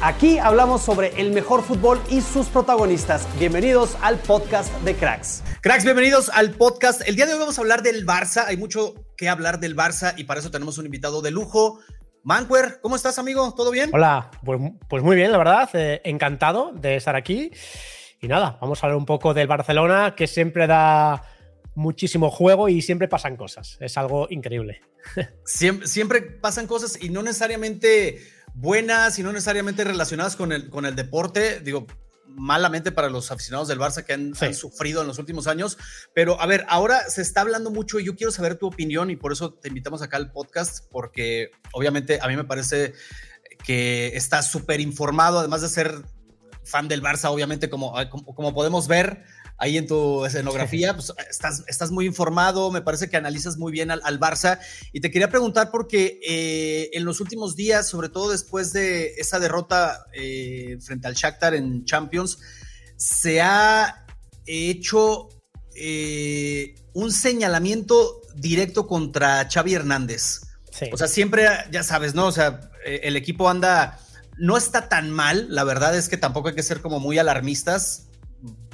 Aquí hablamos sobre el mejor fútbol y sus protagonistas. Bienvenidos al podcast de Cracks. Cracks, bienvenidos al podcast. El día de hoy vamos a hablar del Barça. Hay mucho que hablar del Barça y para eso tenemos un invitado de lujo. Manquer, ¿cómo estás, amigo? ¿Todo bien? Hola, pues, pues muy bien, la verdad. Eh, encantado de estar aquí. Y nada, vamos a hablar un poco del Barcelona, que siempre da muchísimo juego y siempre pasan cosas. Es algo increíble. Siempre, siempre pasan cosas y no necesariamente buenas y no necesariamente relacionadas con el, con el deporte. Digo, malamente para los aficionados del Barça que han, Sí. han sufrido en los últimos años. Pero a ver, ahora se está hablando mucho y yo quiero saber tu opinión y por eso te invitamos acá al podcast, porque obviamente a mí me parece que está súper informado, además de ser fan del Barça, obviamente, como, como, como podemos ver ahí en tu escenografía, pues estás, estás muy informado, me parece que analizas muy bien al, al Barça. Y te quería preguntar porque eh, en los últimos días, sobre todo después de esa derrota eh, frente al Shakhtar en Champions, se ha hecho eh, un señalamiento directo contra Xavi Hernández. Sí. O sea, siempre, ya sabes, ¿no? O sea, eh, el equipo anda, no está tan mal, la verdad es que tampoco hay que ser como muy alarmistas.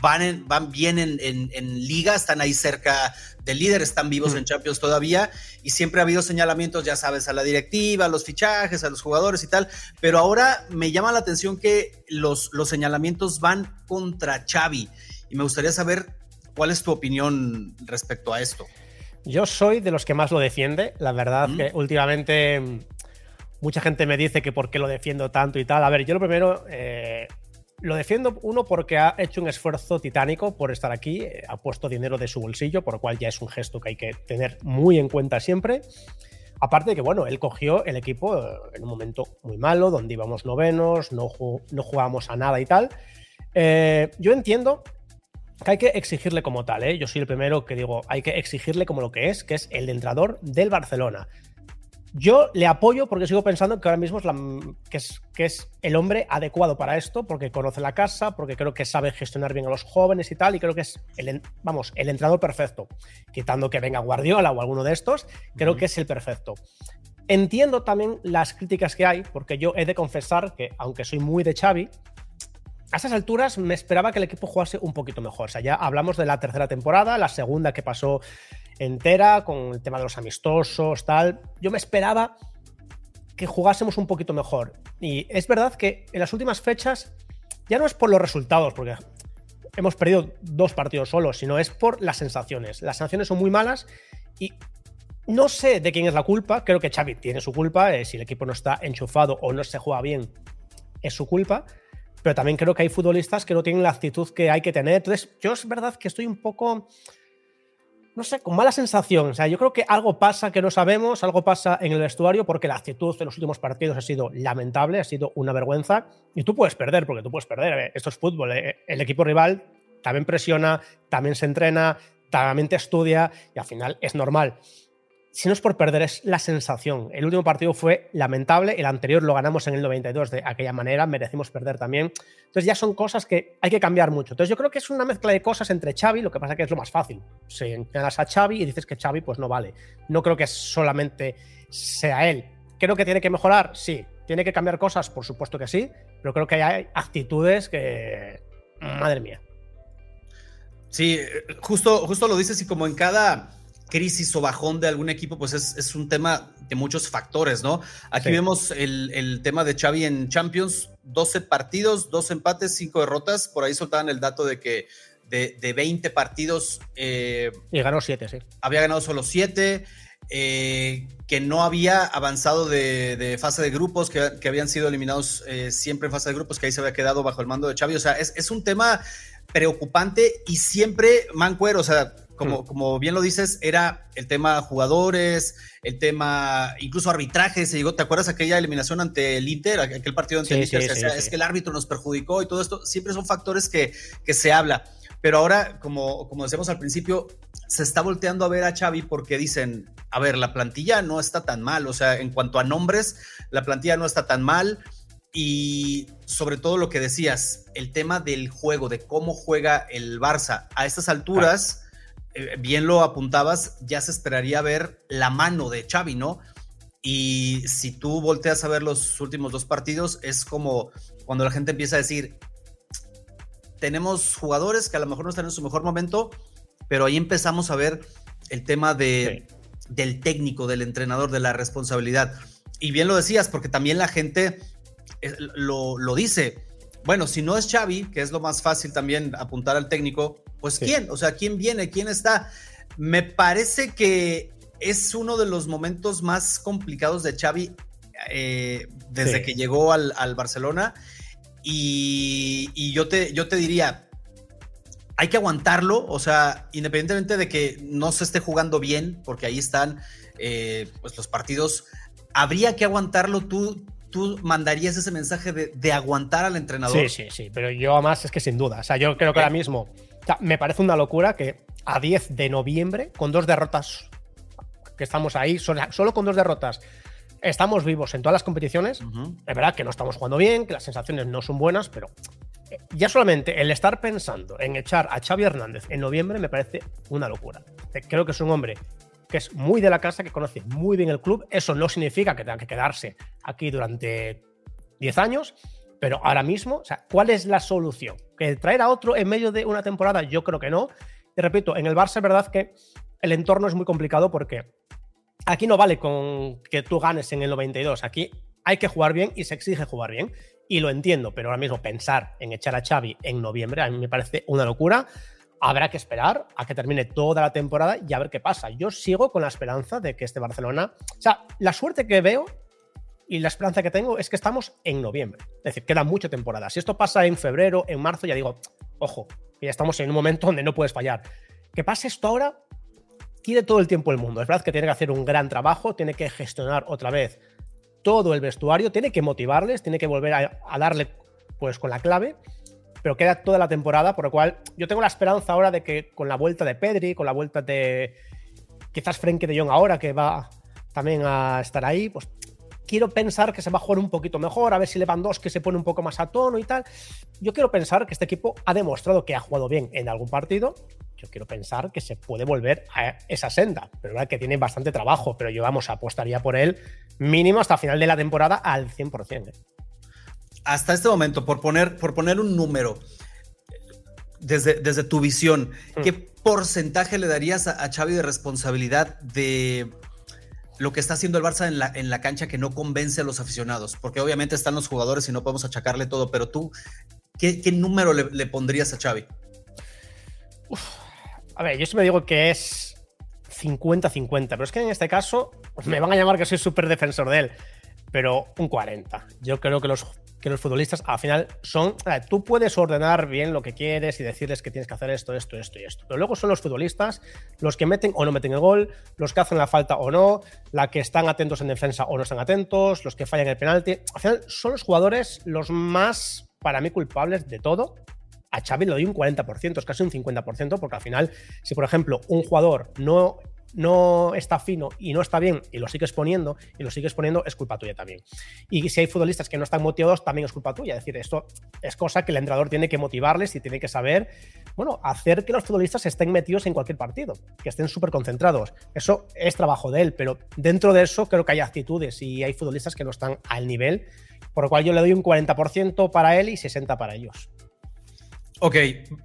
Van, en- van bien en, en- en liga, están ahí cerca del líder, están vivos Mm. en Champions todavía y siempre ha habido señalamientos, ya sabes, a la directiva, a los fichajes, a los jugadores y tal, pero ahora me llama la atención que los, los señalamientos van contra Xavi y me gustaría saber cuál es tu opinión respecto a esto. Yo soy de los que más lo defiende. La verdad Mm. que últimamente mm, mucha gente me dice que por qué lo defiendo tanto y tal. A ver, yo lo primero eh, lo defiendo, uno, porque ha hecho un esfuerzo titánico por estar aquí, eh, ha puesto dinero de su bolsillo, por lo cual ya es un gesto que hay que tener muy en cuenta siempre. Aparte de que, bueno, él cogió el equipo eh, en un momento muy malo, donde íbamos novenos, no, no jugábamos a nada y tal. Eh, yo entiendo que hay que exigirle como tal. Yo soy el primero que digo, hay que exigirle como lo que es, que es el entrenador del Barcelona. Yo le apoyo porque sigo pensando que ahora mismo es, la, que es, que es el hombre adecuado para esto, porque conoce la casa, porque creo que sabe gestionar bien a los jóvenes y tal, y creo que es el, vamos, el entrenador perfecto. Quitando que venga Guardiola o alguno de estos, creo que es el perfecto. Entiendo también las críticas que hay, porque yo he de confesar que, aunque soy muy de Xavi, a esas alturas me esperaba que el equipo jugase un poquito mejor. O sea, ya hablamos de la tercera temporada, la segunda que pasó entera, con el tema de los amistosos, tal. Yo me esperaba que jugásemos un poquito mejor. Y es verdad que en las últimas fechas ya no es por los resultados, porque hemos perdido dos partidos solos, sino es por las sensaciones. Las sensaciones son muy malas y no sé de quién es la culpa. Creo que Xavi tiene su culpa. eh, si el equipo no está enchufado o no se juega bien, es su culpa. Pero también creo que hay futbolistas que no tienen la actitud que hay que tener. Entonces, yo es verdad que estoy un poco, no sé, con mala sensación. O sea, yo creo que algo pasa que no sabemos, algo pasa en el vestuario, porque la actitud en los últimos partidos ha sido lamentable, ha sido una vergüenza. Y tú puedes perder, porque tú puedes perder. eh, Esto es fútbol. eh, El equipo rival también presiona, también se entrena, también te estudia, y al final es normal si no es por perder, es la sensación. El último partido fue lamentable, el anterior lo ganamos en el 92 de aquella manera, merecimos perder también. Entonces ya son cosas que hay que cambiar mucho. Entonces yo creo que es una mezcla de cosas entre Xavi, lo que pasa que es lo más fácil. Si ganas a Xavi y dices que Xavi pues no vale. No creo que solamente sea él. Creo que tiene que mejorar, sí. Tiene que cambiar cosas, por supuesto que sí, pero creo que hay actitudes que... Madre mía. Sí, justo, justo lo dices y como en cada crisis o bajón de algún equipo, pues es, es un tema de muchos factores, ¿no? Aquí Sí. vemos el, el tema de Xavi en Champions, 12 partidos, 2 empates, 5 derrotas, por ahí soltaban el dato de que de, de 20 partidos eh, Y ganó 7, sí. había ganado solo 7. eh, que no había avanzado de, fase de grupos, que, habían sido eliminados eh, siempre en fase de grupos, que ahí se había quedado bajo el mando de Xavi. O sea, es, un tema preocupante y siempre Mancuero, o sea, como, hmm. como bien lo dices, era el tema jugadores, el tema incluso arbitraje, se llegó, ¿te acuerdas aquella eliminación ante el Inter, aquel partido ante el Inter? es que el árbitro nos perjudicó y todo esto, siempre son factores que, que se habla. Pero ahora, como, como decíamos al principio, se está volteando a ver a Xavi porque dicen, a ver, la plantilla no está tan mal, o sea, en cuanto a nombres, la plantilla no está tan mal y sobre todo lo que decías, el tema del juego, de cómo juega el Barça a estas alturas, eh, bien lo apuntabas, ya se esperaría ver la mano de Xavi, ¿no? Y si tú volteas a ver los últimos dos partidos, es como cuando la gente empieza a decir, tenemos jugadores que a lo mejor no están en su mejor momento, pero ahí empezamos a ver el tema de, del técnico, del entrenador, de la responsabilidad. Y bien lo decías, porque también la gente eh, lo, dice. Bueno, si no es Xavi, que es lo más fácil también apuntar al técnico, pues ¿quién? O sea, ¿quién viene? ¿Quién está? Me parece que es uno de los momentos más complicados de Xavi eh, desde que llegó al, al Barcelona y, yo, te, yo te diría, hay que aguantarlo, o sea, independientemente de que no se esté jugando bien, porque ahí están eh, pues los partidos, habría que aguantarlo. Tú, tú mandarías ese mensaje de, aguantar al entrenador. Sí, sí, sí, pero yo además es que sin duda, o sea, yo creo que ahora mismo, me parece una locura que a 10 de noviembre, con dos derrotas, que estamos ahí, solo con dos derrotas, estamos vivos en todas las competiciones. Es verdad que no estamos jugando bien, que las sensaciones no son buenas, pero eh, ya solamente el estar pensando en echar a Xavi Hernández en noviembre me parece una locura. Eh, creo que es un hombre que es muy de la casa, que conoce muy bien el club. Eso no significa que tenga que quedarse aquí durante 10 años, pero ahora mismo, o sea, ¿cuál es la solución? ¿Que traer a otro en medio de una temporada? Yo creo que no. Y repito, en el Barça es verdad que el entorno es muy complicado porque Aquí no vale con que tú ganes en el 92. Aquí hay que jugar bien y se exige jugar bien. Y lo entiendo, pero ahora mismo pensar en echar a Xavi en noviembre a mí me parece una locura. Habrá que esperar a que termine toda la temporada y a ver qué pasa. Yo sigo con la esperanza de que este Barcelona. O sea, la suerte que veo y la esperanza que tengo es que estamos en noviembre. Es decir, queda mucha temporada. Si esto pasa en febrero, en marzo, ya digo, ojo, que ya estamos en un momento donde no puedes fallar. Que pase esto ahora, tiene todo el tiempo el mundo. Es verdad que tiene que hacer un gran trabajo, tiene que gestionar otra vez todo el vestuario, tiene que motivarles, tiene que volver a, darle pues con la clave, pero queda toda la temporada, por lo cual yo tengo la esperanza ahora de que con la vuelta de Pedri, con la vuelta de quizás Frenkie de Jong ahora que va también a estar ahí, pues quiero pensar que se va a jugar un poquito mejor, a ver si Lewandowski se pone un poco más a tono y tal. Yo quiero pensar que este equipo ha demostrado que ha jugado bien en algún partido quiero pensar que se puede volver a esa senda, pero verdad que tiene bastante trabajo, pero yo vamos, apostaría por él mínimo hasta final de la temporada al 100%. ¿eh? Hasta este momento, por poner, por poner un número, desde, desde tu visión, mm. ¿qué porcentaje le darías a, Xavi de responsabilidad de lo que está haciendo el Barça en la, en la cancha que no convence a los aficionados? Porque obviamente están los jugadores y no podemos achacarle todo, pero tú, ¿qué, número le, le, pondrías a Xavi? Uf, a ver, yo me digo que es 50-50, pero es que en este caso me van a llamar que soy súper defensor de él, pero un 40. Yo creo que los, que los futbolistas al final son. tú puedes ordenar bien lo que quieres y decirles que tienes que hacer esto, esto, esto y esto, pero luego son los futbolistas los que meten o no meten el gol, los que hacen la falta o no, la que están atentos en defensa o no están atentos, los que fallan el penalti. Al final son los jugadores los más, para mí, culpables de todo a Xavi le doy un 40%, es casi un 50%, porque al final, si por ejemplo un jugador no, no está fino y no está bien y lo sigues poniendo y lo sigues poniendo, es culpa tuya también. Y si hay futbolistas que no están motivados, también es culpa tuya. Es decir, esto es cosa que el entrenador tiene que motivarles y tiene que saber, bueno, hacer que los futbolistas estén metidos en cualquier partido, que estén súper concentrados. Eso es trabajo de él, pero dentro de eso creo que hay actitudes y hay futbolistas que no están al nivel, por lo cual yo le doy un 40% para él y 60% para ellos. Ok,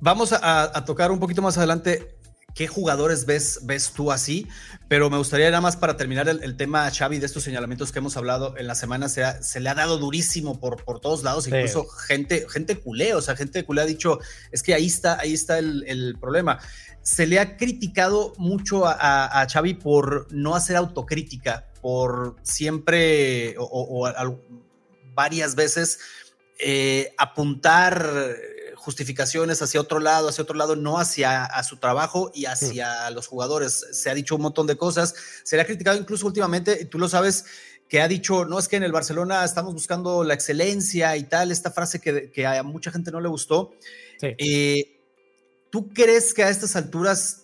vamos a, tocar un poquito más adelante ¿Qué jugadores ves, ves tú así? Pero me gustaría nada más para terminar el, tema, Xavi, de estos señalamientos que hemos hablado en la semana, se, se le ha dado durísimo por, por todos lados, incluso gente, gente culé, o sea, gente culé ha dicho, es que ahí está, ahí está el, problema. Se le ha criticado mucho a, a, Xavi por no hacer autocrítica, por siempre o, varias veces eh, apuntar justificaciones hacia otro lado, hacia otro lado, no hacia a su trabajo y hacia los jugadores. Se ha dicho un montón de cosas, se le ha criticado incluso últimamente, y tú lo sabes, que ha dicho, no es que en el Barcelona estamos buscando la excelencia y tal, esta frase que, a mucha gente no le gustó. Eh, ¿Tú crees que a estas alturas,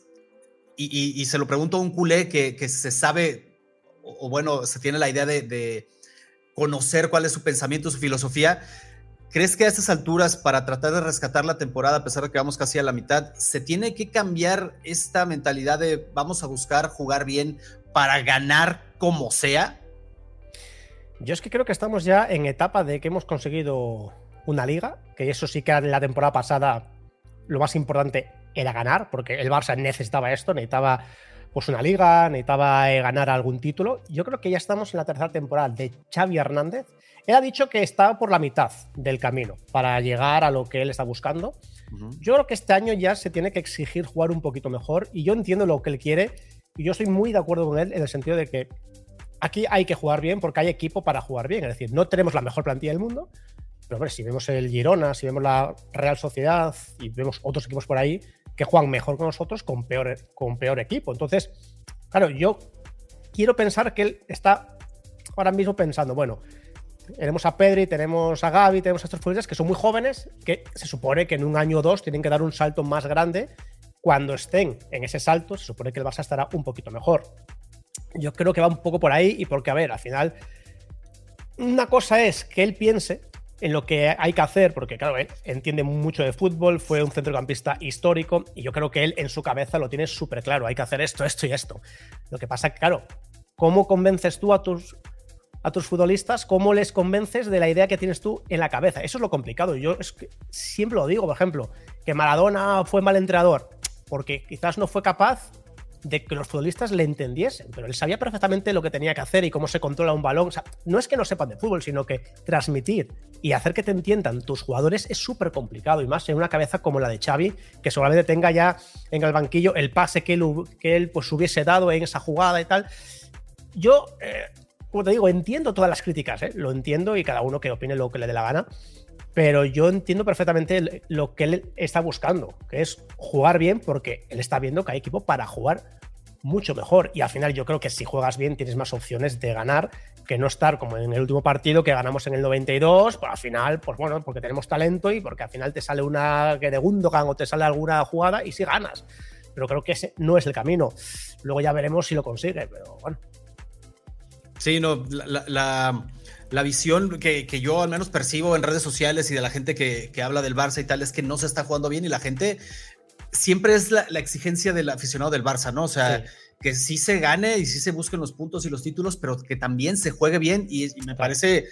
y, se lo pregunto a un culé que, se sabe, o, bueno, se tiene la idea de, de conocer cuál es su pensamiento, su filosofía, ¿Crees que a estas alturas, para tratar de rescatar la temporada, a pesar de que vamos casi a la mitad, se tiene que cambiar esta mentalidad de vamos a buscar jugar bien para ganar como sea? Yo es que creo que estamos ya en etapa de que hemos conseguido una liga, que eso sí que en la temporada pasada lo más importante era ganar, porque el Barça necesitaba esto, necesitaba pues una liga, necesitaba eh, ganar algún título. Yo creo que ya estamos en la tercera temporada de Xavi Hernández él ha dicho que está por la mitad del camino para llegar a lo que él está buscando. Yo creo que este año ya se tiene que exigir jugar un poquito mejor y yo entiendo lo que él quiere y yo estoy muy de acuerdo con él en el sentido de que aquí hay que jugar bien porque hay equipo para jugar bien. Es decir, no tenemos la mejor plantilla del mundo, pero ver, si vemos el Girona, si vemos la Real Sociedad y vemos otros equipos por ahí que juegan mejor que nosotros con peor, con peor equipo. Entonces, claro, yo quiero pensar que él está ahora mismo pensando, bueno, tenemos a Pedri, tenemos a Gaby, tenemos a estos futbolistas que son muy jóvenes, que se supone que en un año o dos tienen que dar un salto más grande. Cuando estén en ese salto, se supone que el Barça estará un poquito mejor. Yo creo que va un poco por ahí y porque, a ver, al final, una cosa es que él piense en lo que hay que hacer, porque claro, él entiende mucho de fútbol, fue un centrocampista histórico y yo creo que él en su cabeza lo tiene súper claro, hay que hacer esto, esto y esto. Lo que pasa que, claro, ¿cómo convences tú a tus a tus futbolistas, cómo les convences de la idea que tienes tú en la cabeza. Eso es lo complicado. Yo siempre lo digo, por ejemplo, que Maradona fue mal entrenador, porque quizás no fue capaz de que los futbolistas le entendiesen, pero él sabía perfectamente lo que tenía que hacer y cómo se controla un balón. no es que no sepan de fútbol, sino que transmitir y hacer que te entiendan tus jugadores es súper complicado y más en una cabeza como la de Xavi, que solamente tenga ya en el banquillo el pase que él, que pues, hubiese dado en esa jugada y tal. Yo eh, como te digo, entiendo todas las críticas, ¿eh? lo entiendo y cada uno que opine lo que le dé la gana, pero yo entiendo perfectamente lo que él está buscando, que es jugar bien porque él está viendo que hay equipo para jugar mucho mejor y al final yo creo que si juegas bien tienes más opciones de ganar que no estar como en el último partido que ganamos en el 92, pues al final, pues bueno, porque tenemos talento y porque al final te sale una que de Gundogan o te sale alguna jugada y si ganas. Pero creo que ese no es el camino. Luego ya veremos si lo consigue, pero bueno, Sí, no, la, visión que, yo al menos percibo en redes sociales y de la gente que, habla del Barça y tal es que no se está jugando bien y la gente siempre es la, exigencia del aficionado del Barça, ¿no? O sea, que sí se gane y sí se busquen los puntos y los títulos, pero que también se juegue bien y, me parece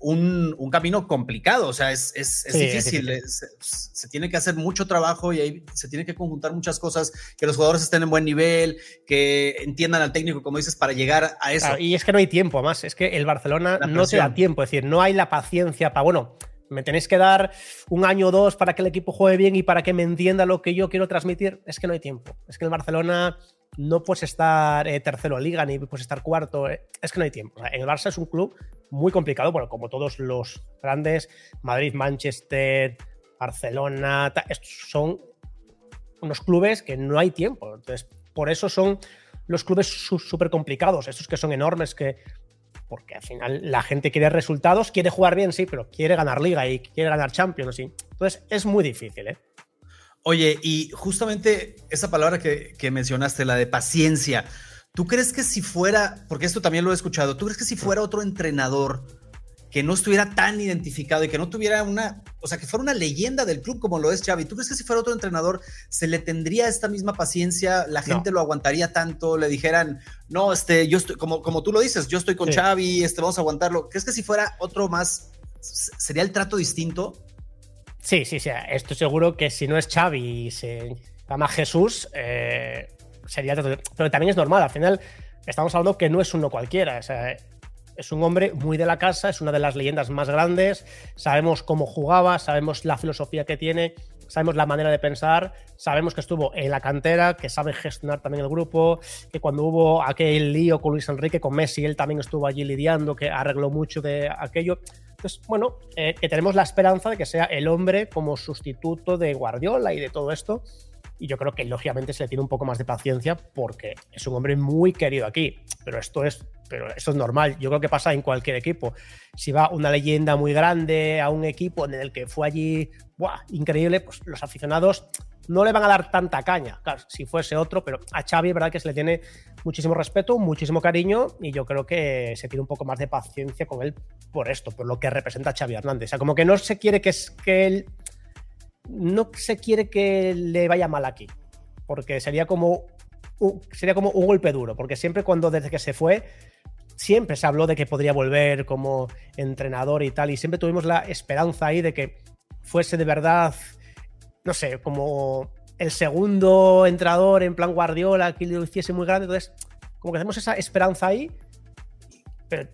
un, camino complicado, o sea, es, difícil, se, tiene que hacer mucho trabajo y ahí se tiene que conjuntar muchas cosas, que los jugadores estén en buen nivel, que entiendan al técnico, como dices, para llegar a eso. y es que no hay tiempo, más, es que el Barcelona no te da tiempo, es decir, no hay la paciencia para, bueno, me tenéis que dar un año o dos para que el equipo juegue bien y para que me entienda lo que yo quiero transmitir, es que no hay tiempo, es que el Barcelona no puedes estar eh, tercero en liga ni puedes estar cuarto. Eh, es que no hay tiempo. en el Barça es un club muy complicado, bueno, como todos los grandes, Madrid, Manchester, Barcelona, son unos clubes que no hay tiempo. Entonces, por eso son los clubes súper complicados, estos que son enormes, que porque al final la gente quiere resultados, quiere jugar bien, sí, pero quiere ganar liga y quiere ganar Champions, sí. Entonces es muy difícil, ¿eh? Oye, y justamente esa palabra que, mencionaste, la de paciencia, ¿tú crees que si fuera, porque esto también lo he escuchado, ¿tú crees que si fuera otro entrenador que no estuviera tan identificado y que no tuviera una, o sea, que fuera una leyenda del club como lo es Xavi, ¿tú crees que si fuera otro entrenador se le tendría esta misma paciencia, la gente lo aguantaría tanto, le dijeran, no, este, yo estoy, como, como tú lo dices, yo estoy con Xavi, este, vamos a aguantarlo, ¿crees que si fuera otro más, sería el trato distinto? Sí, sí, sí. Estoy seguro que si no es Xavi y se Además, Jesús eh, Pero también es normal, al final estamos hablando que no es uno cualquiera. es un hombre muy de la casa, es una de las leyendas más grandes. Sabemos cómo jugaba, sabemos la filosofía que tiene, sabemos la manera de pensar, sabemos que estuvo en la cantera, que sabe gestionar también el grupo, que cuando hubo aquel lío con Luis Enrique, con Messi, él también estuvo allí lidiando, que arregló mucho de aquello. Entonces, bueno, eh, que tenemos la esperanza de que sea el hombre como sustituto de Guardiola y de todo esto. Y yo creo que lógicamente se le tiene un poco más de paciencia porque es un hombre muy querido aquí. Pero esto es, pero esto es normal. Yo creo que pasa en cualquier equipo. Si va una leyenda muy grande a un equipo en el que fue allí, ¡buah! increíble, pues los aficionados no le van a dar tanta caña. Claro, si fuese otro, pero a Xavi es verdad que se le tiene muchísimo respeto, muchísimo cariño y yo creo que se tiene un poco más de paciencia con él por esto, por lo que representa Xavi Hernández. O sea, como que no se quiere que, que él no se quiere que le vaya mal aquí, porque sería como, sería como un golpe duro, porque siempre cuando desde que se fue, siempre se habló de que podría volver como entrenador y tal, y siempre tuvimos la esperanza ahí de que fuese de verdad, no sé, como el segundo entrenador en plan Guardiola, que lo hiciese muy grande, entonces como que hacemos esa esperanza ahí, pero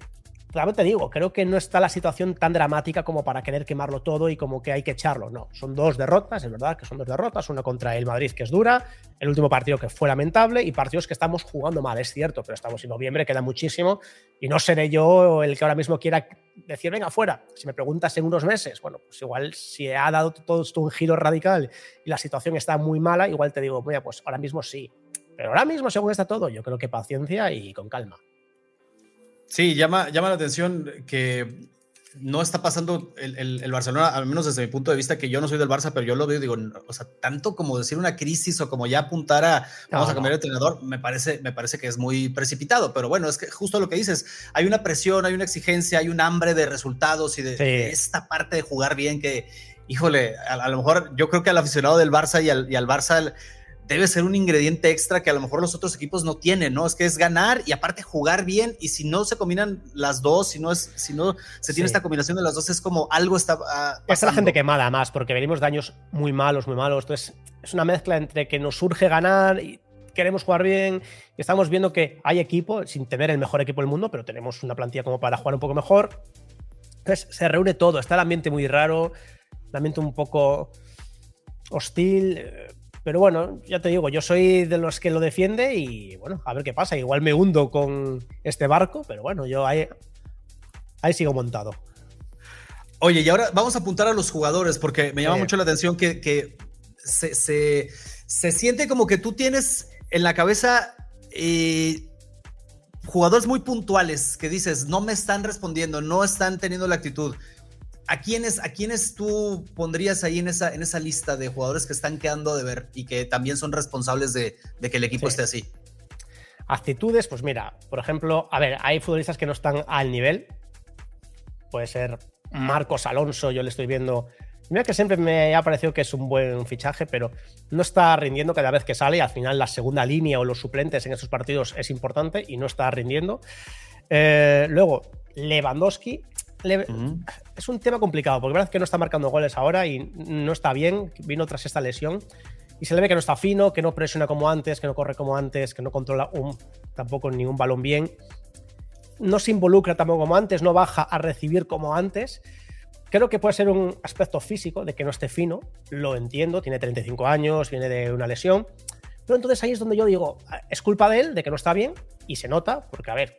claro, te digo, creo que no está la situación tan dramática como para querer quemarlo todo y como que hay que echarlo. No, son dos derrotas, es verdad que son dos derrotas, una contra el Madrid que es dura, el último partido que fue lamentable y partidos que estamos jugando mal, es cierto, pero estamos en noviembre, queda muchísimo y no seré yo el que ahora mismo quiera decir, venga, fuera. Si me preguntas en unos meses, bueno, pues igual si ha dado todo esto un giro radical y la situación está muy mala, igual te digo, mira, pues ahora mismo sí. Pero ahora mismo, según está todo, yo creo que paciencia y con calma. Sí, llama, llama la atención que no está pasando el, Barcelona, al menos desde mi punto de vista, que yo no soy del Barça, pero yo lo veo, digo, o sea, tanto como decir una crisis o como ya apuntar a vamos a cambiar de entrenador, me parece, me parece que es muy precipitado, pero bueno, es que justo lo que dices, hay una presión, hay una exigencia, hay un hambre de resultados y de, esta parte de jugar bien que, híjole, a, lo mejor yo creo que al aficionado del Barça y al, y al Barça debe ser un ingrediente extra que a lo mejor los otros equipos no tienen, ¿no? Es que es ganar y aparte jugar bien y si no se combinan las dos, si no es, si no se tiene esta combinación de las dos, es como algo está uh, Es la gente quemada más, porque venimos de años muy malos, muy malos. Entonces es una mezcla entre que nos surge ganar y queremos jugar bien y estamos viendo que hay equipo, sin tener el mejor equipo del mundo, pero tenemos una plantilla como para jugar un poco mejor. Entonces se reúne todo, está el ambiente muy raro, el ambiente un poco hostil pero bueno, ya te digo, yo soy de los que lo defiende y bueno, a ver qué pasa. Igual me hundo con este barco, pero bueno, yo ahí, ahí sigo montado. Oye, y ahora vamos a apuntar a los jugadores porque me llama mucho la atención que, se, siente como que tú tienes en la cabeza eh, jugadores muy puntuales que dices, no me están respondiendo, no están teniendo la actitud. ¿A quiénes, ¿A quiénes tú pondrías ahí en esa, en esa lista de jugadores que están quedando de ver y que también son responsables de, que el equipo esté así? Actitudes, pues mira, por ejemplo, a ver, hay futbolistas que no están al nivel. Puede ser Marcos Alonso, yo le estoy viendo. Mira que siempre me ha parecido que es un buen fichaje, pero no está rindiendo cada vez que sale. Al final, la segunda línea o los suplentes en esos partidos es importante y no está rindiendo. Eh, luego, Lewandowski, es un tema complicado, porque es verdad que no está marcando goles ahora y no está bien, vino tras esta lesión. Y se le ve que no está fino, que no presiona como antes, que no corre como antes, que no controla un, tampoco ningún balón bien. No se involucra tampoco como antes, no baja a recibir como antes. Creo que puede ser un aspecto físico de que no esté fino, lo entiendo, tiene 35 años, viene de una lesión. Pero entonces ahí es donde yo digo, es culpa de él, de que no está bien, y se nota, porque a ver,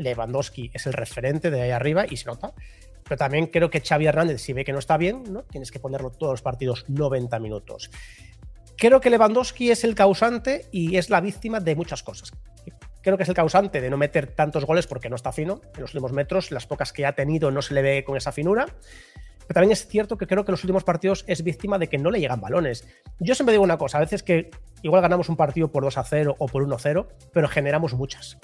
Lewandowski es el referente de ahí arriba y se nota. Pero también creo que Xavi Hernández, si ve que no está bien, ¿no? tienes que ponerlo todos los partidos 90 minutos. Creo que Lewandowski es el causante y es la víctima de muchas cosas. Creo que es el causante de no meter tantos goles porque no está fino en los últimos metros. Las pocas que ha tenido no se le ve con esa finura. Pero también es cierto que creo que en los últimos partidos es víctima de que no le llegan balones. Yo siempre digo una cosa, a veces que igual ganamos un partido por 2 a 0 o por 1 a 0, pero generamos muchas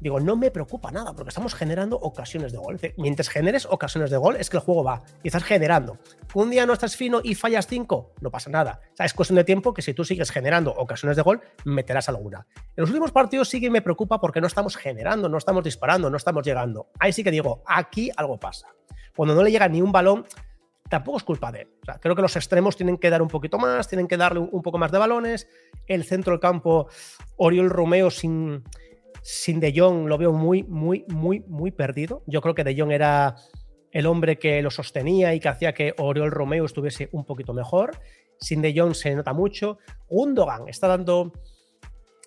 digo, no me preocupa nada, porque estamos generando ocasiones de gol. Mientras generes ocasiones de gol, es que el juego va y estás generando. Un día no estás fino y fallas cinco, no pasa nada. Es cuestión de tiempo que si tú sigues generando ocasiones de gol, meterás alguna. En los últimos partidos sí que me preocupa porque no estamos generando, no estamos disparando, no estamos llegando. Ahí sí que digo, aquí algo pasa. Cuando no le llega ni un balón, tampoco es culpa de él. Creo que los extremos tienen que dar un poquito más, tienen que darle un poco más de balones. El centro del campo, Oriol Romeo sin sin De Jong lo veo muy, muy, muy, muy perdido. Yo creo que De Jong era el hombre que lo sostenía y que hacía que Oriol Romeo estuviese un poquito mejor. Sin De Jong se nota mucho. Gundogan está dando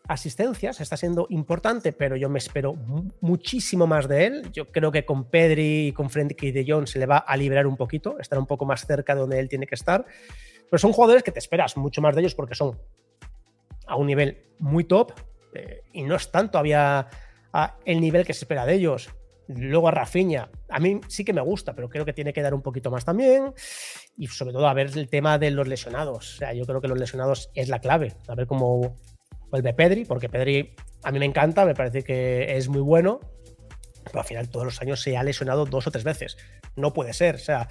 asistencias, está siendo importante, pero yo me espero muchísimo más de él. Yo creo que con Pedri y con Frenkie de Jong se le va a liberar un poquito, estar un poco más cerca de donde él tiene que estar. Pero son jugadores que te esperas mucho más de ellos porque son a un nivel muy top, y no están todavía a el nivel que se espera de ellos. Luego a Rafinha, a mí sí que me gusta, pero creo que tiene que dar un poquito más también. Y sobre todo a ver el tema de los lesionados. O sea, yo creo que los lesionados es la clave. A ver cómo vuelve Pedri, porque Pedri a mí me encanta, me parece que es muy bueno, pero al final todos los años se ha lesionado dos o tres veces. No puede ser. O sea,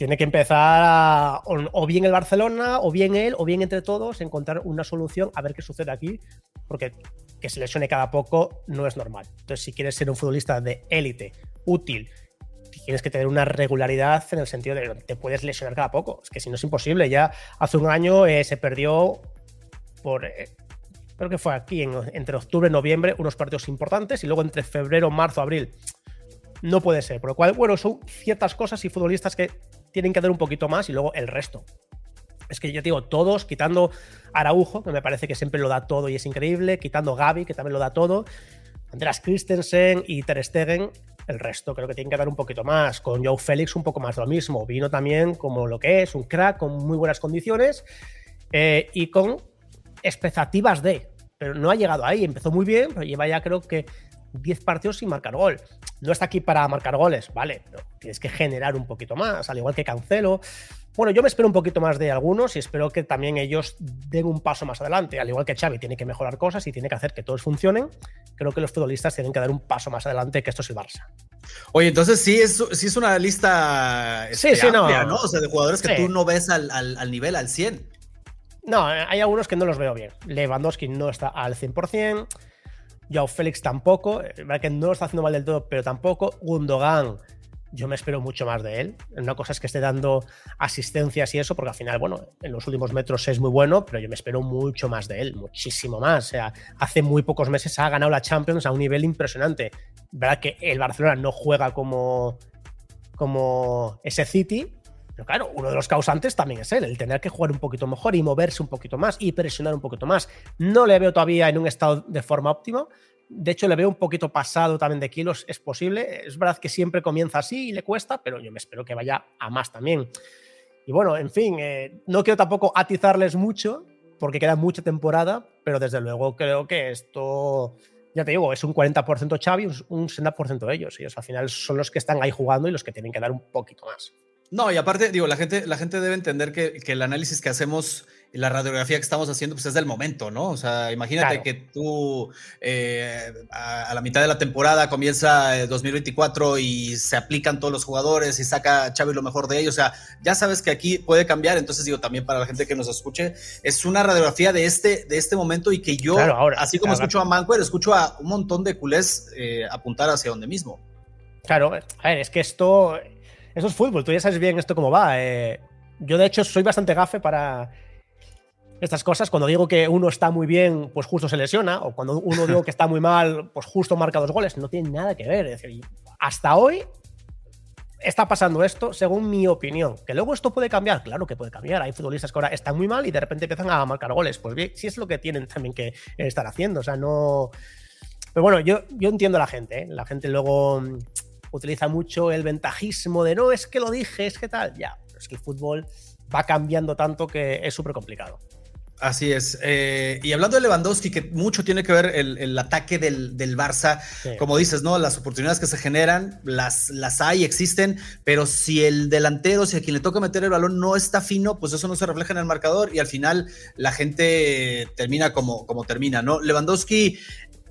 tiene que empezar o, bien el Barcelona, o bien él, o bien entre todos, encontrar una solución a ver qué sucede aquí, porque que se lesione cada poco no es normal. Entonces, si quieres ser un futbolista de élite, útil, tienes que tener una regularidad en el sentido de que te puedes lesionar cada poco. Es que si no es imposible. Ya hace un año eh, se perdió por. Eh, creo que fue aquí, entre octubre y noviembre, unos partidos importantes, y luego entre febrero, marzo, abril. No puede ser. Por lo cual, bueno, son ciertas cosas y futbolistas que tienen que dar un poquito más y luego el resto. Es que yo digo, todos, quitando Araujo, que me parece que siempre lo da todo y es increíble, quitando Gaby, que también lo da todo, Andreas Christensen y Ter Stegen, el resto creo que tienen que dar un poquito más. Con Joe Félix un poco más lo mismo. Vino también como lo que es, un crack con muy buenas condiciones eh, y con expectativas de, pero no ha llegado ahí. Empezó muy bien, pero lleva ya creo que 10 partidos sin marcar gol. No está aquí para marcar goles, vale, pero tienes que generar un poquito más, al igual que Cancelo. Bueno, yo me espero un poquito más de algunos y espero que también ellos den un paso más adelante. Al igual que Xavi tiene que mejorar cosas y tiene que hacer que todos funcionen, creo que los futbolistas tienen que dar un paso más adelante que esto es el Barça. Oye, entonces sí es, sí es una lista sí, sí, no. O sea, de jugadores que tú no ves al, al nivel, al 100. No, hay algunos que no los veo bien. Lewandowski no está al 100%. Joao Félix tampoco, eh, que no lo está haciendo mal del todo, pero tampoco. Gundogan, yo me espero mucho más de él. Una cosa es que esté dando asistencias y eso, porque al final, bueno, en los últimos metros es muy bueno, pero yo me espero mucho más de él, muchísimo más. O sea, hace muy pocos meses ha ganado la Champions a un nivel impresionante. Verdad que el Barcelona no juega como, como ese City, pero claro, uno de los causantes también es él, el tener que jugar un poquito mejor y moverse un poquito más y presionar un poquito más. No le veo todavía en un estado de forma óptima. De hecho, le veo un poquito pasado también de kilos, es posible. Es verdad que siempre comienza así y le cuesta, pero yo me espero que vaya a más también. Y bueno, en fin, eh, no quiero tampoco atizarles mucho, porque queda mucha temporada, pero desde luego creo que esto, ya te digo, es un 40% Xavi, un 60% de ellos. Ellos al final son los que están ahí jugando y los que tienen que dar un poquito más. No, y aparte, digo, la gente, la gente debe entender que, el análisis que hacemos la radiografía que estamos haciendo pues es del momento, ¿no? O sea, imagínate que tú eh, a, la mitad de la temporada comienza 2024 y se aplican todos los jugadores y saca Chávez lo mejor de ellos. O sea, ya sabes que aquí puede cambiar. Entonces digo también para la gente que nos escuche, es una radiografía de este, de este momento y que yo, así como escucho a Mancuer, escucho a un montón de culés eh, apuntar hacia donde mismo. Claro, a ver, es que esto, eso es fútbol. Tú ya sabes bien esto cómo va. Eh. yo de hecho soy bastante gafe para estas cosas. Cuando digo que uno está muy bien, pues justo se lesiona, o cuando uno digo que está muy mal, pues justo marca dos goles. No tiene nada que ver. Hasta hoy está pasando esto, según mi opinión. Que luego esto puede cambiar, claro que puede cambiar. Hay futbolistas que ahora están muy mal y de repente empiezan a marcar goles. Pues bien, sí es lo que tienen también que estar haciendo. O sea, no. Pero bueno, yo, yo entiendo a la gente. ¿eh? La gente luego utiliza mucho el ventajismo de no, es que lo dije, es que tal. Ya, es que el fútbol va cambiando tanto que es súper complicado. Así es. Eh, y hablando de Lewandowski, que mucho tiene que ver el, ataque del, Barça, como dices, ¿no? Las oportunidades que se generan, las, las hay, existen, pero si el delantero, si a quien le toca meter el balón no está fino, pues eso no se refleja en el marcador y al final la gente termina como, como termina, ¿no? Lewandowski,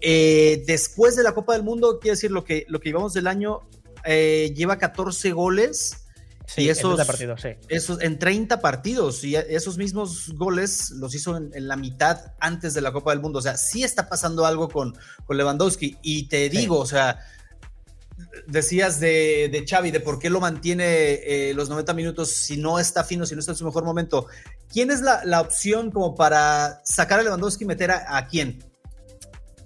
eh, después de la Copa del Mundo, quiere decir lo que, lo que llevamos del año, eh, lleva 14 goles Sí, y esos, en partidos, sí. Esos, en 30 partidos, y esos mismos goles los hizo en, la mitad antes de la Copa del Mundo. O sea, sí está pasando algo con, con Lewandowski. Y te digo, o sea, decías de, de, Xavi, de por qué lo mantiene eh, los 90 minutos si no está fino, si no está en su mejor momento. ¿Quién es la, la opción como para sacar a Lewandowski y meter a, quién?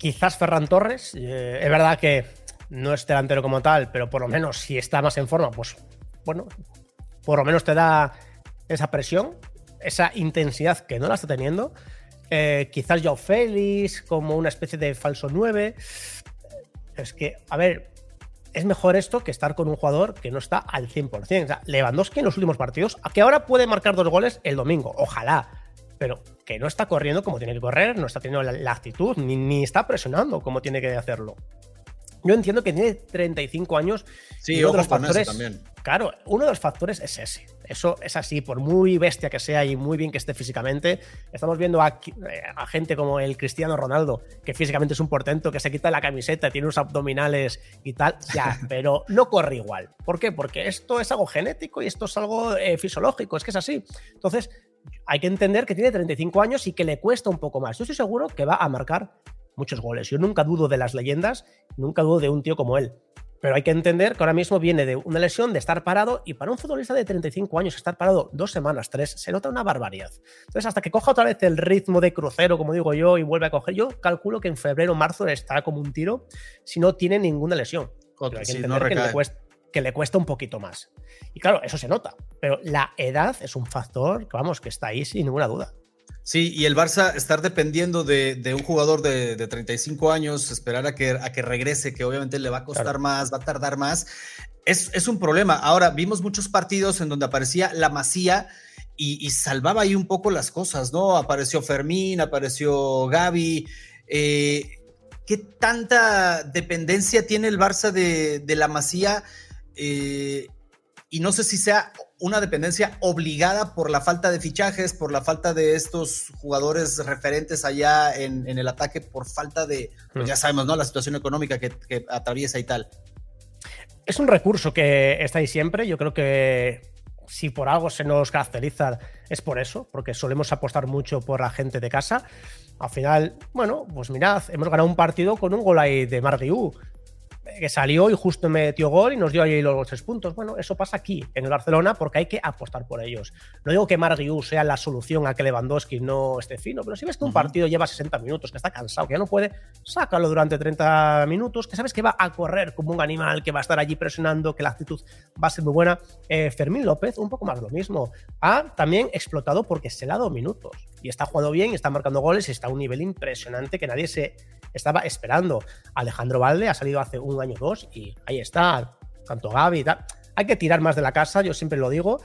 Quizás Ferran Torres. Eh, es verdad que no es delantero como tal, pero por lo menos si está más en forma, pues bueno, por lo menos te da esa presión, esa intensidad que no la está teniendo. Eh, quizás Joe Félix como una especie de falso 9. Es que, a ver, es mejor esto que estar con un jugador que no está al 100%. O sea, Lewandowski en los últimos partidos, a que ahora puede marcar dos goles el domingo, ojalá, pero que no está corriendo como tiene que correr, no está teniendo la, actitud, ni, ni, está presionando como tiene que hacerlo. Yo entiendo que tiene 35 años. Sí, y uno de los factores, también. Claro, uno de los factores es ese. Eso es así, por muy bestia que sea y muy bien que esté físicamente. Estamos viendo a, eh, gente como el Cristiano Ronaldo, que físicamente es un portento, que se quita la camiseta, tiene unos abdominales y tal. Ya, pero no corre igual. ¿Por qué? Porque esto es algo genético y esto es algo eh, fisiológico, es que es así. Entonces, hay que entender que tiene 35 años y que le cuesta un poco más. Yo estoy seguro que va a marcar muchos goles. Yo nunca dudo de las leyendas, nunca dudo de un tío como él. Pero hay que entender que ahora mismo viene de una lesión, de estar parado, y para un futbolista de 35 años, estar parado dos semanas, tres, se nota una barbaridad. Entonces, hasta que coja otra vez el ritmo de crucero, como digo yo, y vuelve a coger, yo calculo que en febrero o marzo estará como un tiro si no tiene ninguna lesión. hay que entender que, le cuesta, que le cuesta un poquito más. Y claro, eso se nota. Pero la edad es un factor que, vamos, que está ahí sin ninguna duda. Sí, y el Barça estar dependiendo de, un jugador de, 35 años, esperar a que, a que regrese, que obviamente le va a costar más, va a tardar más, es, un problema. Ahora, vimos muchos partidos en donde aparecía la masía y, salvaba ahí un poco las cosas, ¿no? Apareció Fermín, apareció Gaby. Eh, ¿Qué tanta dependencia tiene el Barça de, la masía? Eh, y no sé si sea una dependencia obligada por la falta de fichajes, por la falta de estos jugadores referentes allá en, el ataque, por falta de, pues hmm. ya sabemos, ¿no? La situación económica que, atraviesa y tal. Es un recurso que está ahí siempre. Yo creo que si por algo se nos caracteriza es por eso, porque solemos apostar mucho por la gente de casa. Al final, bueno, pues mirad, hemos ganado un partido con un gol ahí de Mardiu que salió y justo metió gol y nos dio ahí los tres puntos. Bueno, eso pasa aquí, en el Barcelona, porque hay que apostar por ellos. No digo que Marguiú sea la solución a que Lewandowski no esté fino, pero si ves que un partido lleva 60 minutos, que está cansado, que ya no puede, sácalo durante 30 minutos, que sabes que va a correr como un animal, que va a estar allí presionando, que la actitud va a ser muy buena. Eh, Fermín López, un poco más lo mismo. Ha también explotado porque se le ha dado minutos y está jugando bien y está marcando goles y está a un nivel impresionante que nadie se estaba esperando. Alejandro Valde ha salido hace un año o dos y ahí está, tanto Gaby y tal. Hay que tirar más de la casa, yo siempre lo digo.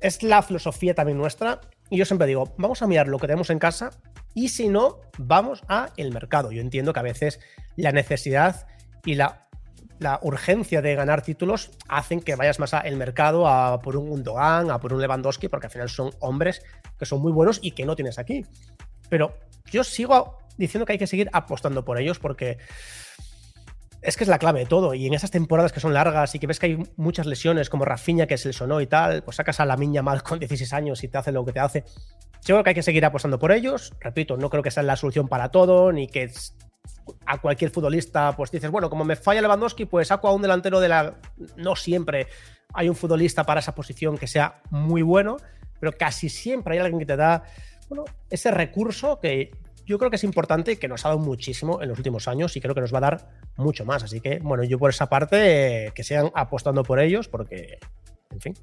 Es la filosofía también nuestra y yo siempre digo, vamos a mirar lo que tenemos en casa y si no, vamos a el mercado. Yo entiendo que a veces la necesidad y la la urgencia de ganar títulos hacen que vayas más al mercado a por un Gundogan, a por un Lewandowski, porque al final son hombres que son muy buenos y que no tienes aquí. Pero yo sigo diciendo que hay que seguir apostando por ellos porque es que es la clave de todo. Y en esas temporadas que son largas y que ves que hay muchas lesiones, como Rafinha que se lesionó y tal, pues sacas a la miña mal con 16 años y te hace lo que te hace. Yo creo que hay que seguir apostando por ellos. Repito, no creo que sea la solución para todo, ni que a cualquier futbolista, pues dices, bueno, como me falla Lewandowski, pues saco a un delantero de la. No siempre hay un futbolista para esa posición que sea muy bueno, pero casi siempre hay alguien que te da bueno, ese recurso que yo creo que es importante y que nos ha dado muchísimo en los últimos años y creo que nos va a dar mucho más. Así que, bueno, yo por esa parte, que sean apostando por ellos, porque, en fin.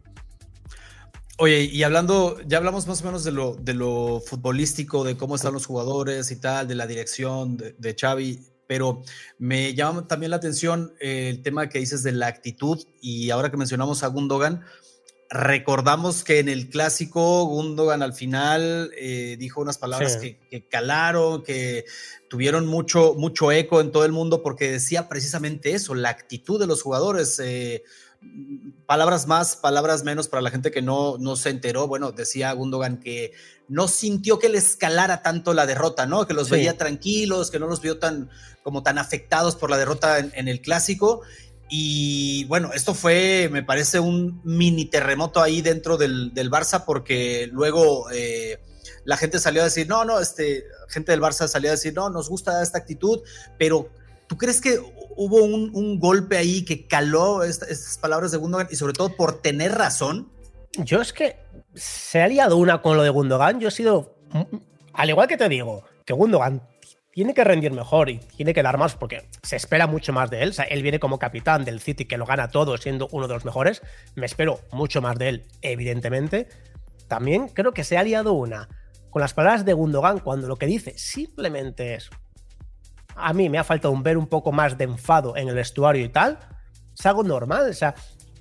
Oye, y hablando, ya hablamos más o menos de lo, de lo futbolístico, de cómo están los jugadores y tal, de la dirección de, de Xavi, pero me llama también la atención el tema que dices de la actitud y ahora que mencionamos a Gundogan, Recordamos que en el clásico Gundogan al final eh, dijo unas palabras que, calaron, que tuvieron mucho, mucho eco en todo el mundo porque decía precisamente eso, la actitud de los jugadores. Eh, palabras más, palabras menos para la gente que no, no se enteró. Bueno, decía Gundogan que no sintió que le escalara tanto la derrota, ¿no? Que los veía tranquilos, que no los vio tan como tan afectados por la derrota en el clásico y bueno, esto fue, me parece, un mini terremoto ahí dentro del, Barça, porque luego eh, la gente salió a decir, no, no, este, gente del Barça salió a decir, no, nos gusta esta actitud, pero ¿tú crees que hubo un, golpe ahí que caló estas palabras de Gundogan y sobre todo por tener razón? Yo es que se ha liado una con lo de Gundogan, yo he sido, al igual que te digo, que Gundogan tiene que rendir mejor y tiene que dar más porque se espera mucho más de él. O sea, él viene como capitán del City que lo gana todo siendo uno de los mejores. Me espero mucho más de él, evidentemente. También creo que se ha liado una con las palabras de Gundogan cuando lo que dice simplemente es a mí me ha faltado un ver un poco más de enfado en el vestuario y tal. Es algo normal. O sea,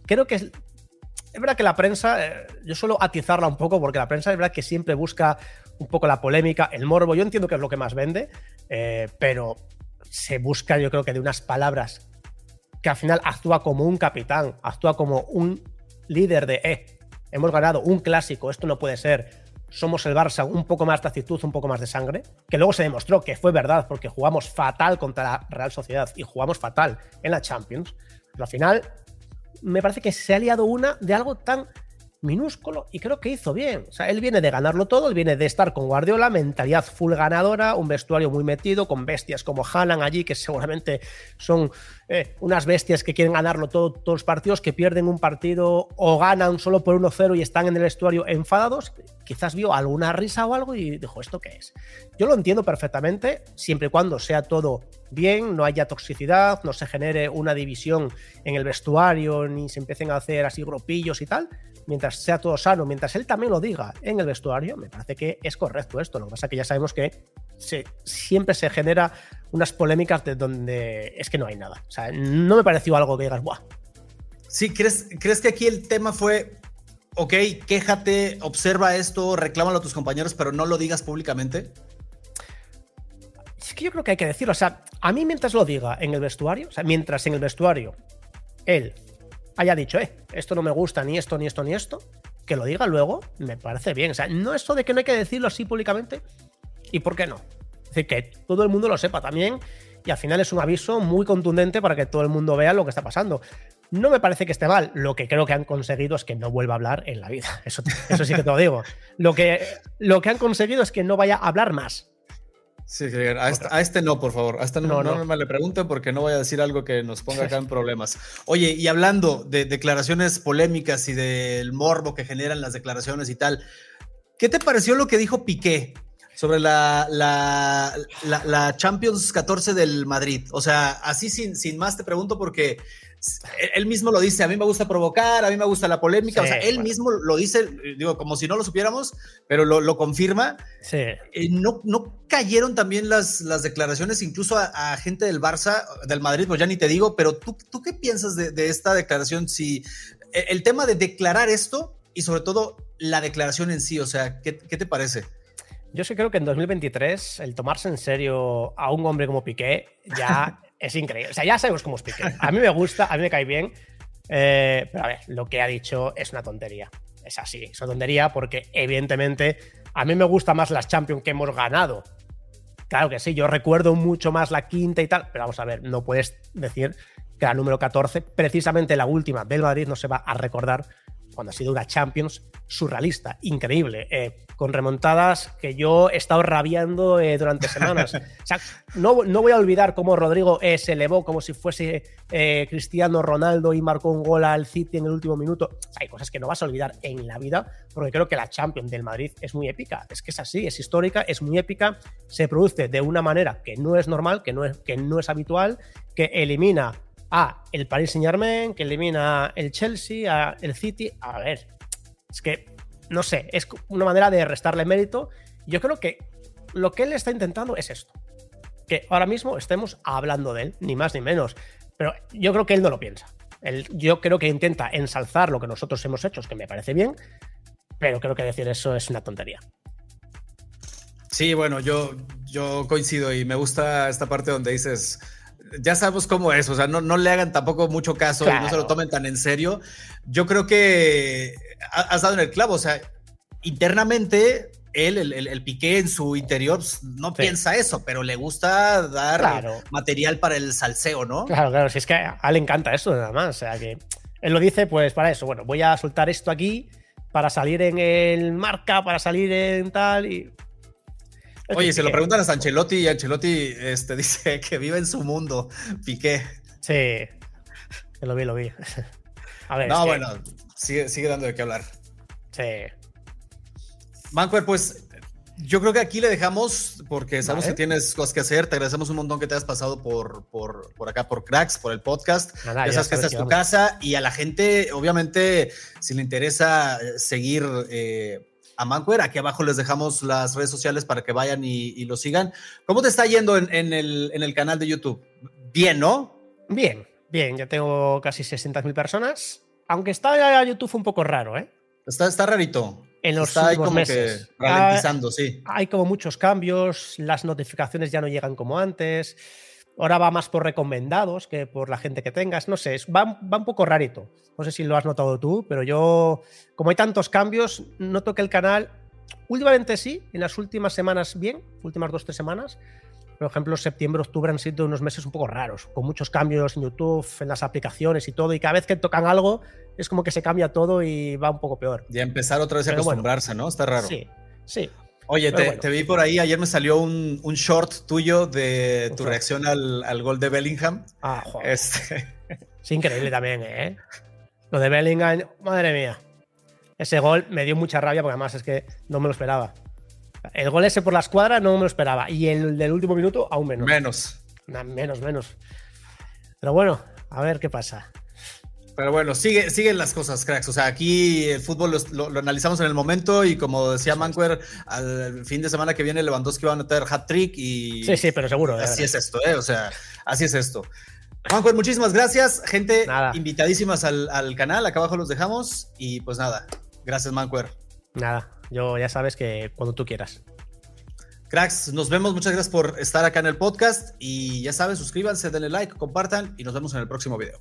creo que es, es verdad que la prensa, eh, yo suelo atizarla un poco porque la prensa es verdad que siempre busca un poco la polémica, el morbo. Yo entiendo que es lo que más vende, eh, pero se busca, yo creo que de unas palabras que al final actúa como un capitán, actúa como un líder de, eh, hemos ganado un clásico, esto no puede ser. Somos el Barça, un poco más de actitud, un poco más de sangre, que luego se demostró que fue verdad porque jugamos fatal contra la Real Sociedad y jugamos fatal en la Champions. Pero al final, me parece que se ha liado una de algo tan minúsculo y creo que hizo bien. O sea, él viene de ganarlo todo, él viene de estar con Guardiola, mentalidad full ganadora, un vestuario muy metido, con bestias como Haaland allí, que seguramente son eh, unas bestias que quieren ganarlo todo, todos los partidos, que pierden un partido o ganan solo por 1-0 y están en el vestuario enfadados. Quizás vio alguna risa o algo y dijo, ¿esto qué es? Yo lo entiendo perfectamente, siempre y cuando sea todo bien, no haya toxicidad, no se genere una división en el vestuario, ni se empiecen a hacer así grupillos y tal mientras sea todo sano, mientras él también lo diga en el vestuario, me parece que es correcto esto. Lo que pasa es que ya sabemos que siempre se genera unas polémicas de donde es que no hay nada. O sea, no me pareció algo que digas, ¡buah! Sí, ¿crees, ¿crees que aquí el tema fue, ok, quéjate, observa esto, reclámalo a tus compañeros, pero no lo digas públicamente? Es que yo creo que hay que decirlo. O sea, a mí mientras lo diga en el vestuario, o sea, mientras en el vestuario él haya dicho, eh, esto no me gusta, ni esto, ni esto, ni esto, que lo diga luego, me parece bien. O sea, no esto de que no hay que decirlo así públicamente, ¿y por qué no? Es decir, que todo el mundo lo sepa también, y al final es un aviso muy contundente para que todo el mundo vea lo que está pasando. No me parece que esté mal. Lo que creo que han conseguido es que no vuelva a hablar en la vida. Eso, eso sí que te lo digo. Lo que, lo que han conseguido es que no vaya a hablar más. Sí, este, a este, no, por favor. A este no, no, me le pregunten porque no voy a decir algo que nos ponga acá en problemas. Oye, y hablando de declaraciones polémicas y del morbo que generan las declaraciones y tal, ¿qué te pareció lo que dijo Piqué sobre la, la, la, Champions 14 del Madrid? O sea, así sin, sin más te pregunto porque él mismo lo dice, a mí me gusta provocar, a mí me gusta la polémica, o sea, él mismo lo dice, digo, como si no lo supiéramos, pero lo, confirma. Sí. Eh, no, no cayeron también las, las declaraciones, incluso a, gente del Barça, del Madrid, pues ya ni te digo, pero tú, ¿tú qué piensas de, esta declaración? Si e, el tema de declarar esto y sobre todo la declaración en sí, o sea, ¿qué, qué te parece? Yo sí creo que en 2023 el tomarse en serio a un hombre como Piqué ya es increíble. O sea, ya sabemos cómo es. A mí me gusta, a mí me cae bien. Eh, pero a ver, lo que ha dicho es una tontería. Es así, es una tontería porque evidentemente a mí me gusta más las Champions que hemos ganado. Claro que sí, yo recuerdo mucho más la quinta y tal, pero vamos a ver, no puedes decir que la número 14, precisamente la última del Madrid, no se va a recordar cuando ha sido una Champions surrealista, increíble, eh, con remontadas que yo he estado rabiando eh, durante semanas. o sea, no, no, voy a olvidar cómo Rodrigo eh, se elevó como si fuese Cristiano Ronaldo y marcó un gol al City en el último minuto. O sea, hay cosas que no vas a olvidar en la vida, porque creo que la Champions del Madrid es muy épica. Es que es así, es histórica, es muy épica, se produce de una manera que no es normal, que no es, que no es habitual, que elimina a el Paris Saint Germain, que elimina el Chelsea, a el City. A ver, es que, no sé, es una manera de restarle mérito. Yo creo que lo que él está intentando es esto. Que ahora mismo estemos hablando de él, ni más ni menos. Pero yo creo que él no lo piensa. Él, yo creo que intenta ensalzar lo que nosotros hemos hecho, que me parece bien, pero creo que decir eso es una tontería. Sí, bueno, yo, yo coincido y me gusta esta parte donde dices, ya sabemos cómo es, o sea, no, no le hagan tampoco mucho caso y no se lo tomen tan en serio. Yo creo que has dado en el clavo, o sea, internamente él, el, el, Piqué en su interior, pues, no piensa eso, pero le gusta dar material para el salseo, ¿no? Claro, claro, si es que a él le encanta eso, nada más, o sea, que él lo dice, pues para eso, bueno, voy a soltar esto aquí para salir en el marca, para salir en tal, y Oye, se lo preguntan a Ancelotti y Ancelotti este, dice que vive en su mundo, Piqué. Sí, lo vi, lo vi. A ver, no, bueno, sigue, sigue dando de qué hablar. Sí. Mancuer, pues yo creo que aquí le dejamos porque sabemos que tienes cosas que hacer. Te agradecemos un montón que te hayas pasado por, por, por acá, por Cracks, por el podcast. ya sabes que esta es tu casa y a la gente, obviamente, si le interesa seguir eh, a Mancuer. Aquí abajo les dejamos las redes sociales para que vayan y, lo sigan. ¿Cómo te está yendo en, el, canal de YouTube? Bien, ¿no? Bien, bien. Ya tengo casi 600.000 personas. Aunque está YouTube un poco raro, ¿eh? Está, está rarito. En los está últimos meses. Que ralentizando, sí. Hay como muchos cambios, las notificaciones ya no llegan como antes. Ahora va más por recomendados que por la gente que tengas. No sé, va, va, un poco rarito. No sé si lo has notado tú, pero yo, como hay tantos cambios, noto que el canal, últimamente sí, en las últimas semanas bien, últimas dos, tres semanas. Por ejemplo, septiembre, octubre han sido unos meses un poco raros, con muchos cambios en YouTube, en las aplicaciones y todo. Y cada vez que tocan algo, es como que se cambia todo y va un poco peor. Y empezar otra vez a acostumbrarse, ¿no? Está raro. Sí, sí. Oye, te, vi por ahí, ayer me salió un, short tuyo de tu reacción al, gol de Bellingham. Ah, joder. Este... Es increíble también, ¿eh? Lo de Bellingham, madre mía. Ese gol me dio mucha rabia porque además es que no me lo esperaba. El gol ese por la escuadra no me lo esperaba. Y el del último minuto, aún menos. Menos. menos, menos. Pero bueno, a ver qué pasa. Pero bueno, sigue, siguen las cosas, cracks. O sea, aquí el fútbol lo, analizamos en el momento y como decía Manquer, al fin de semana que viene Lewandowski va a meter hat-trick y... Sí, sí, pero seguro. Así es esto, ¿eh? O sea, así es esto. Manquer, muchísimas gracias. Gente, invitadísimas al, al, canal. Acá abajo los dejamos. Y pues nada, gracias Manquer. Nada, yo ya sabes que cuando tú quieras. Cracks, nos vemos. Muchas gracias por estar acá en el podcast. Y ya sabes, suscríbanse, denle like, compartan y nos vemos en el próximo video.